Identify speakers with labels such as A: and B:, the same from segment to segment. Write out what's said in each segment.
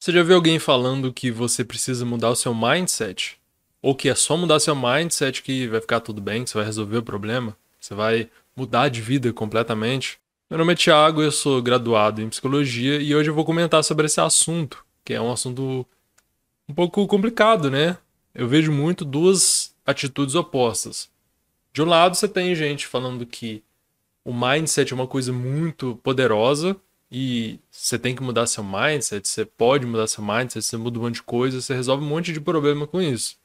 A: Você já viu alguém falando que você precisa mudar o seu mindset? Ou que é só mudar seu mindset que vai ficar tudo bem, que você vai resolver o problema? Você vai mudar de vida completamente? Meu nome é Thiago, eu sou graduado em psicologia e hoje eu vou comentar sobre esse assunto, que é um assunto um pouco complicado, né? Eu vejo muito duas atitudes opostas. De um lado, você tem gente falando que o mindset é uma coisa muito poderosa e você tem que mudar seu mindset, você pode mudar seu mindset, você muda um monte de coisa, você resolve um monte de problema com isso.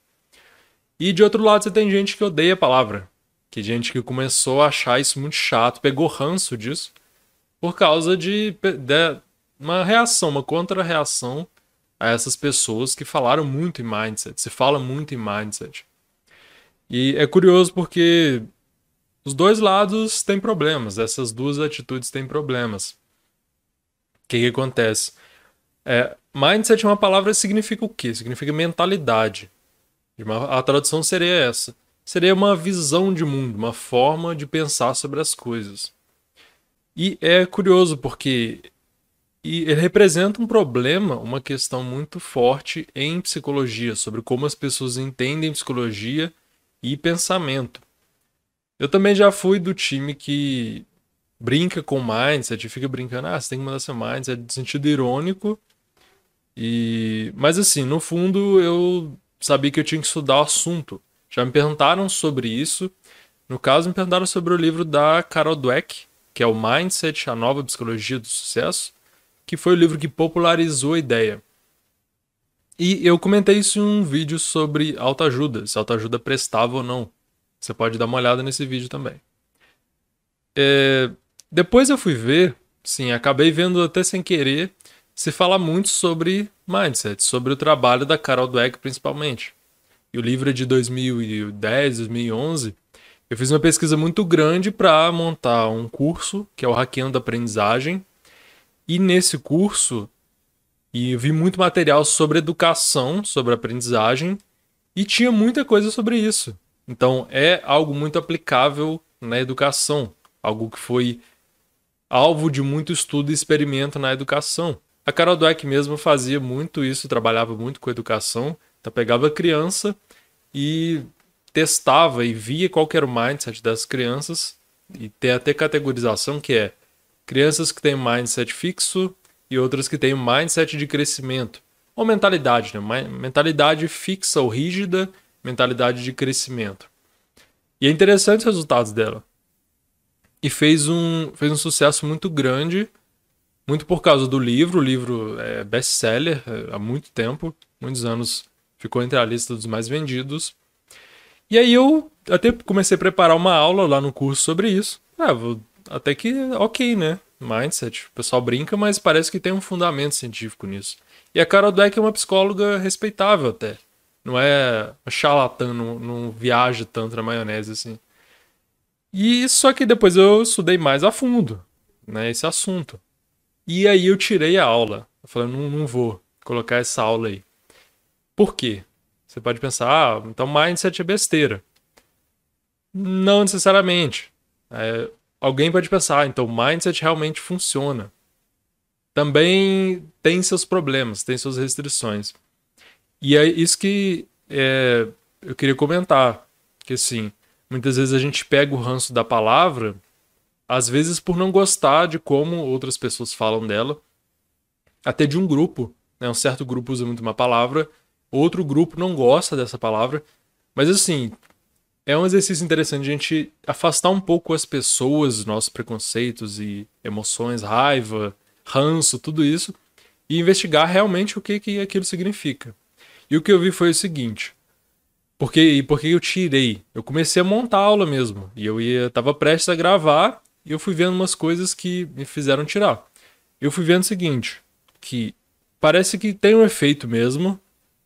A: E de outro lado, você tem gente que odeia a palavra, que gente que começou a achar isso muito chato, pegou ranço disso, por causa de, de uma reação, uma contra-reação a essas pessoas que falaram muito em mindset, se fala muito em mindset. E é curioso porque os dois lados têm problemas, essas duas atitudes têm problemas. O que, que acontece? É, mindset é uma palavra que significa o quê? Significa mentalidade. A tradução seria essa. Seria uma visão de mundo, uma forma de pensar sobre as coisas. E é curioso porque ele representa um problema, uma questão muito forte em psicologia, sobre como as pessoas entendem psicologia e pensamento. Eu também já fui do time que brinca com mindset, fica brincando, ah, você tem que mudar seu mindset de sentido irônico. E mas assim, no fundo eu sabia que eu tinha que estudar o assunto. Já me perguntaram sobre isso. No caso, me perguntaram sobre o livro da Carol Dweck, que é o Mindset, a nova psicologia do sucesso, que foi o livro que popularizou a ideia. E eu comentei isso em um vídeo sobre autoajuda, se autoajuda prestava ou não. Você pode dar uma olhada nesse vídeo também. É, depois eu fui ver, sim, acabei vendo até sem querer, se fala muito sobre mindset, sobre o trabalho da Carol Dweck principalmente. E o livro é de 2010, 2011. Eu fiz uma pesquisa muito grande para montar um curso, que é o Hackeando Aprendizagem. E nesse curso, e vi muito material sobre educação, sobre aprendizagem, e tinha muita coisa sobre isso. Então é algo muito aplicável na educação, algo que foi alvo de muito estudo e experimento na educação. A Carol Dweck mesmo fazia muito isso, trabalhava muito com educação. Então pegava criança e testava e via qual era o mindset das crianças e tem até categorização que é crianças que têm mindset fixo e outras que têm mindset de crescimento. Ou mentalidade, né? Mentalidade fixa ou rígida, mentalidade de crescimento. E é interessante os resultados dela e fez um, fez um sucesso muito grande, muito por causa do livro. O livro é best-seller é, há muito tempo, muitos anos ficou entre a lista dos mais vendidos. E aí eu até comecei a preparar uma aula lá no curso sobre isso. Ah, vou, até que ok, né? Mindset. O pessoal brinca, mas parece que tem um fundamento científico nisso. E a Carol Dweck é uma psicóloga respeitável até. Não é charlatã, não, não viaja tanto na maionese assim. E só que depois eu estudei mais a fundo, né, esse assunto. E aí eu tirei a aula. Eu falei, não, não vou colocar essa aula aí. Por quê? Você pode pensar, ah, então mindset é besteira. Não necessariamente. É, alguém pode pensar, ah, então mindset realmente funciona. Também tem seus problemas, tem suas restrições. E é isso que é, eu queria comentar. Que assim, Muitas vezes a gente pega o ranço da palavra, às vezes por não gostar de como outras pessoas falam dela, até de um grupo. Né? Um certo grupo usa muito uma palavra, outro grupo não gosta dessa palavra. Mas assim, é um exercício interessante a gente afastar um pouco as pessoas, nossos preconceitos e emoções, raiva, ranço, tudo isso, e investigar realmente o que, que aquilo significa. E o que eu vi foi o seguinte: porque, e por que eu tirei? Eu comecei a montar a aula mesmo. E eu ia, tava prestes a gravar e eu fui vendo umas coisas que me fizeram tirar. Eu fui vendo o seguinte, que parece que tem um efeito mesmo.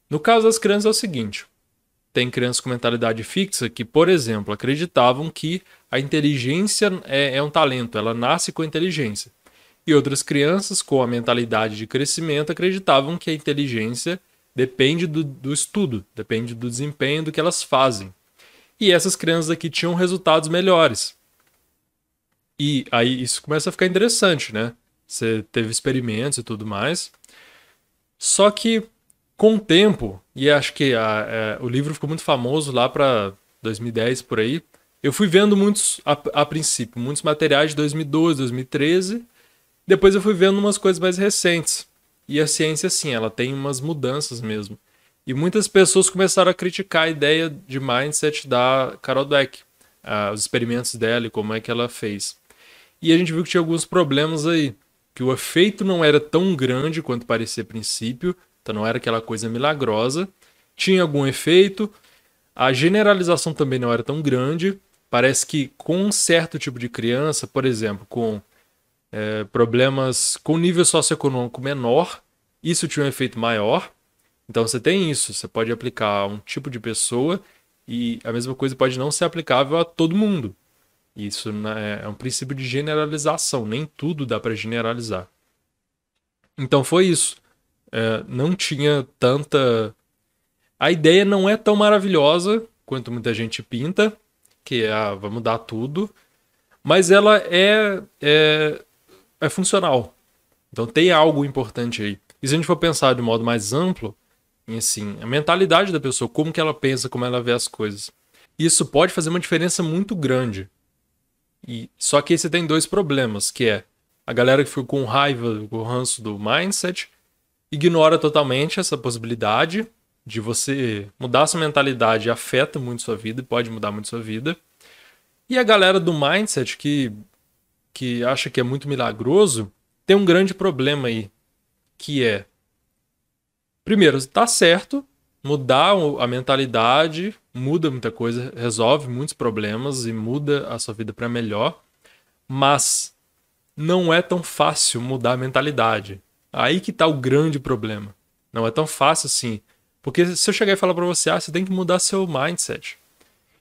A: No caso das crianças é o seguinte, tem crianças com mentalidade fixa que, por exemplo, acreditavam que a inteligência é, é um talento, ela nasce com inteligência. E outras crianças com a mentalidade de crescimento acreditavam que a inteligência depende do, do estudo, depende do desempenho do que elas fazem. E essas crianças aqui tinham resultados melhores. E aí isso começa a ficar interessante, né? Você teve experimentos e tudo mais. Só que com o tempo, e acho que a, é, o livro ficou muito famoso lá para 2010 por aí, eu fui vendo muitos, a, a, princípio, muitos materiais de 2012, 2013. Depois eu fui vendo umas coisas mais recentes. E a ciência, sim, ela tem umas mudanças mesmo. E muitas pessoas começaram a criticar a ideia de mindset da Carol Dweck, uh, os experimentos dela e como é que ela fez. E a gente viu que tinha alguns problemas aí, que o efeito não era tão grande quanto parecia a princípio, então não era aquela coisa milagrosa. Tinha algum efeito, a generalização também não era tão grande. Parece que com um certo tipo de criança, por exemplo, com é, problemas com nível socioeconômico menor, isso tinha um efeito maior. Então você tem isso, você pode aplicar a um tipo de pessoa e a mesma coisa pode não ser aplicável a todo mundo. Isso né, é um princípio de generalização, nem tudo dá para generalizar. Então foi isso. É, não tinha tanta. A ideia não é tão maravilhosa quanto muita gente pinta, que é ah, vamos dar tudo, mas ela é, é, é funcional. Então tem algo importante aí. E se a gente for pensar de modo mais amplo, em assim, a mentalidade da pessoa, como que ela pensa, como ela vê as coisas. Isso pode fazer uma diferença muito grande. E só que aí você tem dois problemas, que é a galera que ficou com raiva, com ranço do mindset, ignora totalmente essa possibilidade de você mudar sua mentalidade afeta muito sua vida, pode mudar muito sua vida. E a galera do mindset que que acha que é muito milagroso, tem um grande problema aí, que é Primeiro, está certo, mudar a mentalidade muda muita coisa, resolve muitos problemas e muda a sua vida para melhor, mas não é tão fácil mudar a mentalidade. Aí que está o grande problema. Não é tão fácil assim. Porque se eu chegar e falar para você, ah, você tem que mudar seu mindset.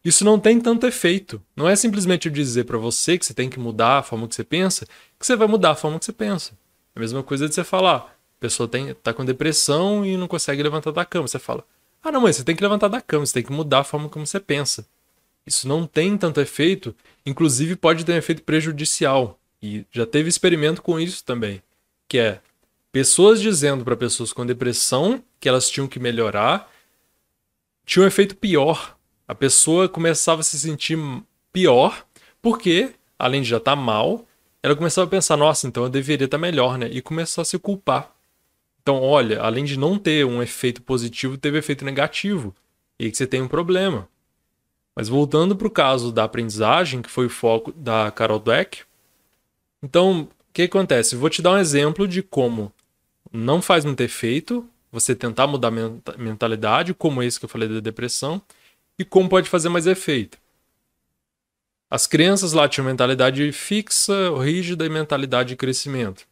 A: Isso não tem tanto efeito. Não é simplesmente eu dizer para você que você tem que mudar a forma que você pensa, que você vai mudar a forma que você pensa. É a mesma coisa de você falar, a pessoa tem, tá com depressão e não consegue levantar da cama. Você fala: Ah, não, mas você tem que levantar da cama, você tem que mudar a forma como você pensa. Isso não tem tanto efeito, inclusive pode ter um efeito prejudicial. E já teve experimento com isso também, que é pessoas dizendo para pessoas com depressão que elas tinham que melhorar, tinha um efeito pior. A pessoa começava a se sentir pior, porque além de já estar tá mal, ela começava a pensar: nossa, então eu deveria estar tá melhor, né? E começar a se culpar. Então, olha, além de não ter um efeito positivo, teve efeito negativo. E aí que você tem um problema. Mas voltando para o caso da aprendizagem, que foi o foco da Carol Dweck. Então, o que acontece? Vou te dar um exemplo de como não faz muito efeito você tentar mudar a mentalidade, como esse que eu falei da depressão, e como pode fazer mais efeito. As crianças lá tinham mentalidade fixa, rígida e mentalidade de crescimento.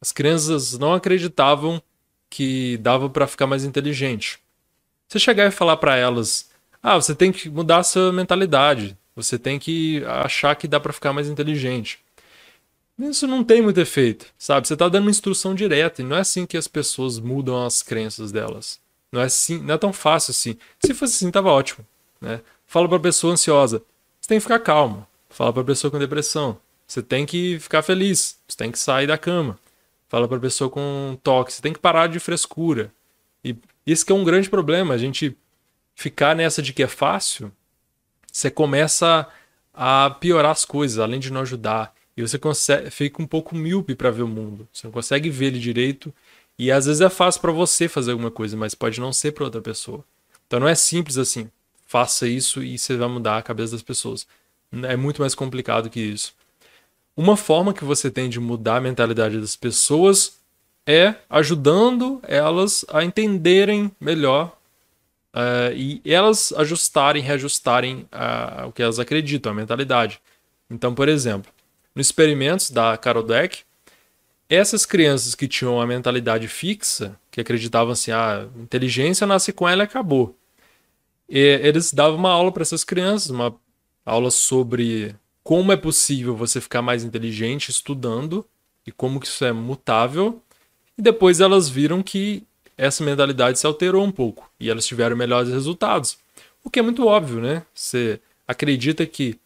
A: As crianças não acreditavam que dava para ficar mais inteligente. Você chegar e falar para elas: "Ah, você tem que mudar a sua mentalidade. Você tem que achar que dá para ficar mais inteligente". Isso não tem muito efeito, sabe? Você está dando uma instrução direta e não é assim que as pessoas mudam as crenças delas. Não é assim, não é tão fácil assim. Se fosse assim, tava ótimo, né? Fala para pessoa ansiosa, você tem que ficar calmo. Fala para pessoa com depressão, você tem que ficar feliz, você tem que sair da cama. Fala para pessoa com toque, você tem que parar de frescura. E isso que é um grande problema, a gente ficar nessa de que é fácil, você começa a piorar as coisas, além de não ajudar. E você consegue, fica um pouco míope para ver o mundo. Você não consegue ver ele direito. E às vezes é fácil para você fazer alguma coisa, mas pode não ser para outra pessoa. Então não é simples assim. Faça isso e você vai mudar a cabeça das pessoas. É muito mais complicado que isso. Uma forma que você tem de mudar a mentalidade das pessoas é ajudando elas a entenderem melhor uh, e elas ajustarem, reajustarem uh, o que elas acreditam, a mentalidade. Então, por exemplo, nos experimentos da Carol Dweck, essas crianças que tinham a mentalidade fixa, que acreditavam assim, a ah, inteligência nasce com ela e acabou. E eles davam uma aula para essas crianças, uma aula sobre como é possível você ficar mais inteligente estudando e como que isso é mutável. E depois elas viram que essa mentalidade se alterou um pouco e elas tiveram melhores resultados. O que é muito óbvio, né? Você acredita que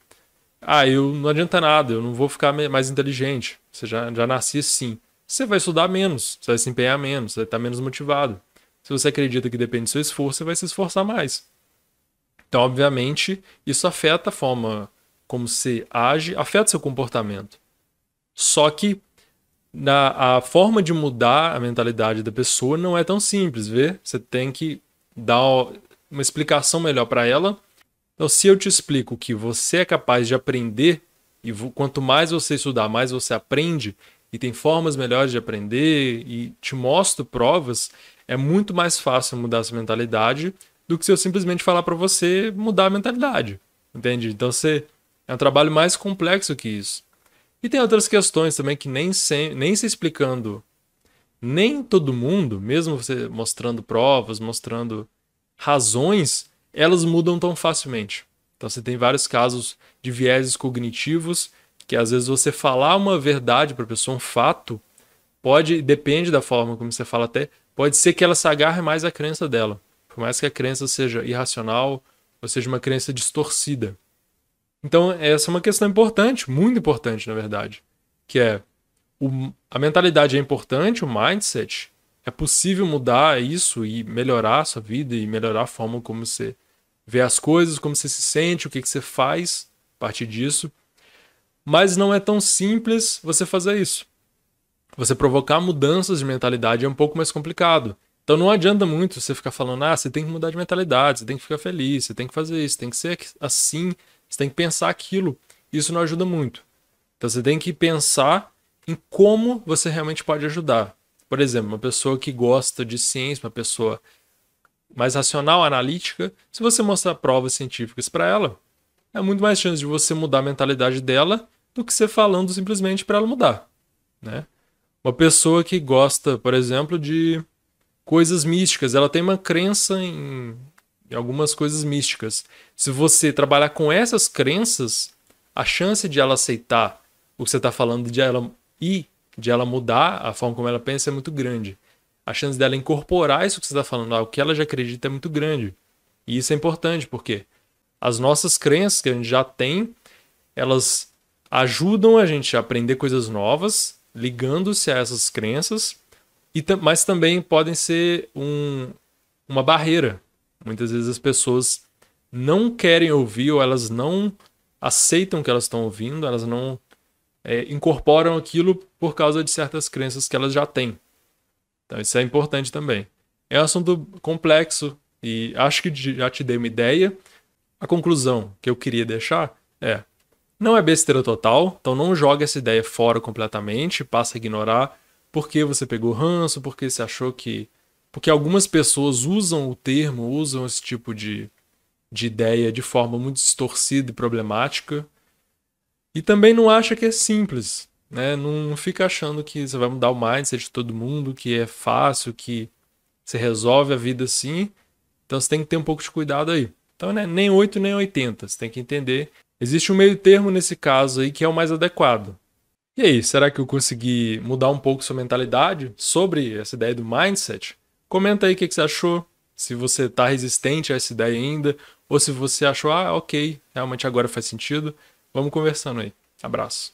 A: ah, eu não adianta nada, eu não vou ficar mais inteligente. Você já, já nasci assim. você vai estudar menos, você vai se empenhar menos, você vai estar menos motivado. Se você acredita que depende do seu esforço, você vai se esforçar mais. Então, obviamente, isso afeta a forma como você age, afeta seu comportamento. Só que na, a forma de mudar a mentalidade da pessoa não é tão simples, vê? Você tem que dar uma explicação melhor para ela. Então, se eu te explico que você é capaz de aprender, e quanto mais você estudar, mais você aprende, e tem formas melhores de aprender, e te mostro provas, é muito mais fácil mudar essa mentalidade do que se eu simplesmente falar para você mudar a mentalidade. Entende? Então, você, é um trabalho mais complexo que isso. E tem outras questões também que nem se, nem se explicando, nem todo mundo, mesmo você mostrando provas, mostrando razões, elas mudam tão facilmente. Então você tem vários casos de vieses cognitivos que às vezes você falar uma verdade para a pessoa, um fato, pode, depende da forma como você fala até, pode ser que ela se agarre mais à crença dela. Por mais que a crença seja irracional ou seja uma crença distorcida. Então, essa é uma questão importante, muito importante, na verdade. Que é o, a mentalidade é importante, o mindset. É possível mudar isso e melhorar a sua vida e melhorar a forma como você vê as coisas, como você se sente, o que, que você faz a partir disso. Mas não é tão simples você fazer isso. Você provocar mudanças de mentalidade é um pouco mais complicado. Então não adianta muito você ficar falando, ah, você tem que mudar de mentalidade, você tem que ficar feliz, você tem que fazer isso, tem que ser assim você tem que pensar aquilo. Isso não ajuda muito. Então você tem que pensar em como você realmente pode ajudar. Por exemplo, uma pessoa que gosta de ciência, uma pessoa mais racional, analítica, se você mostrar provas científicas para ela, é muito mais chance de você mudar a mentalidade dela do que você falando simplesmente para ela mudar, né? Uma pessoa que gosta, por exemplo, de coisas místicas, ela tem uma crença em em algumas coisas místicas. Se você trabalhar com essas crenças, a chance de ela aceitar o que você está falando de ela e de ela mudar a forma como ela pensa é muito grande. A chance dela incorporar isso que você está falando, o que ela já acredita, é muito grande. E isso é importante, porque as nossas crenças que a gente já tem, elas ajudam a gente a aprender coisas novas, ligando-se a essas crenças, e, mas também podem ser um, uma barreira Muitas vezes as pessoas não querem ouvir ou elas não aceitam que elas estão ouvindo, elas não é, incorporam aquilo por causa de certas crenças que elas já têm. Então isso é importante também. É um assunto complexo e acho que já te dei uma ideia. A conclusão que eu queria deixar é: não é besteira total, então não joga essa ideia fora completamente, passa a ignorar porque você pegou ranço, porque você achou que porque algumas pessoas usam o termo, usam esse tipo de, de ideia de forma muito distorcida e problemática. E também não acha que é simples. Né? Não, não fica achando que você vai mudar o mindset de todo mundo, que é fácil, que você resolve a vida assim. Então você tem que ter um pouco de cuidado aí. Então, né, nem 8 nem 80. Você tem que entender. Existe um meio termo nesse caso aí que é o mais adequado. E aí, será que eu consegui mudar um pouco sua mentalidade sobre essa ideia do mindset? Comenta aí o que, você achou, se você está resistente a essa ideia ainda, ou se você achou, ah, ok, realmente agora faz sentido. Vamos conversando aí. Abraço.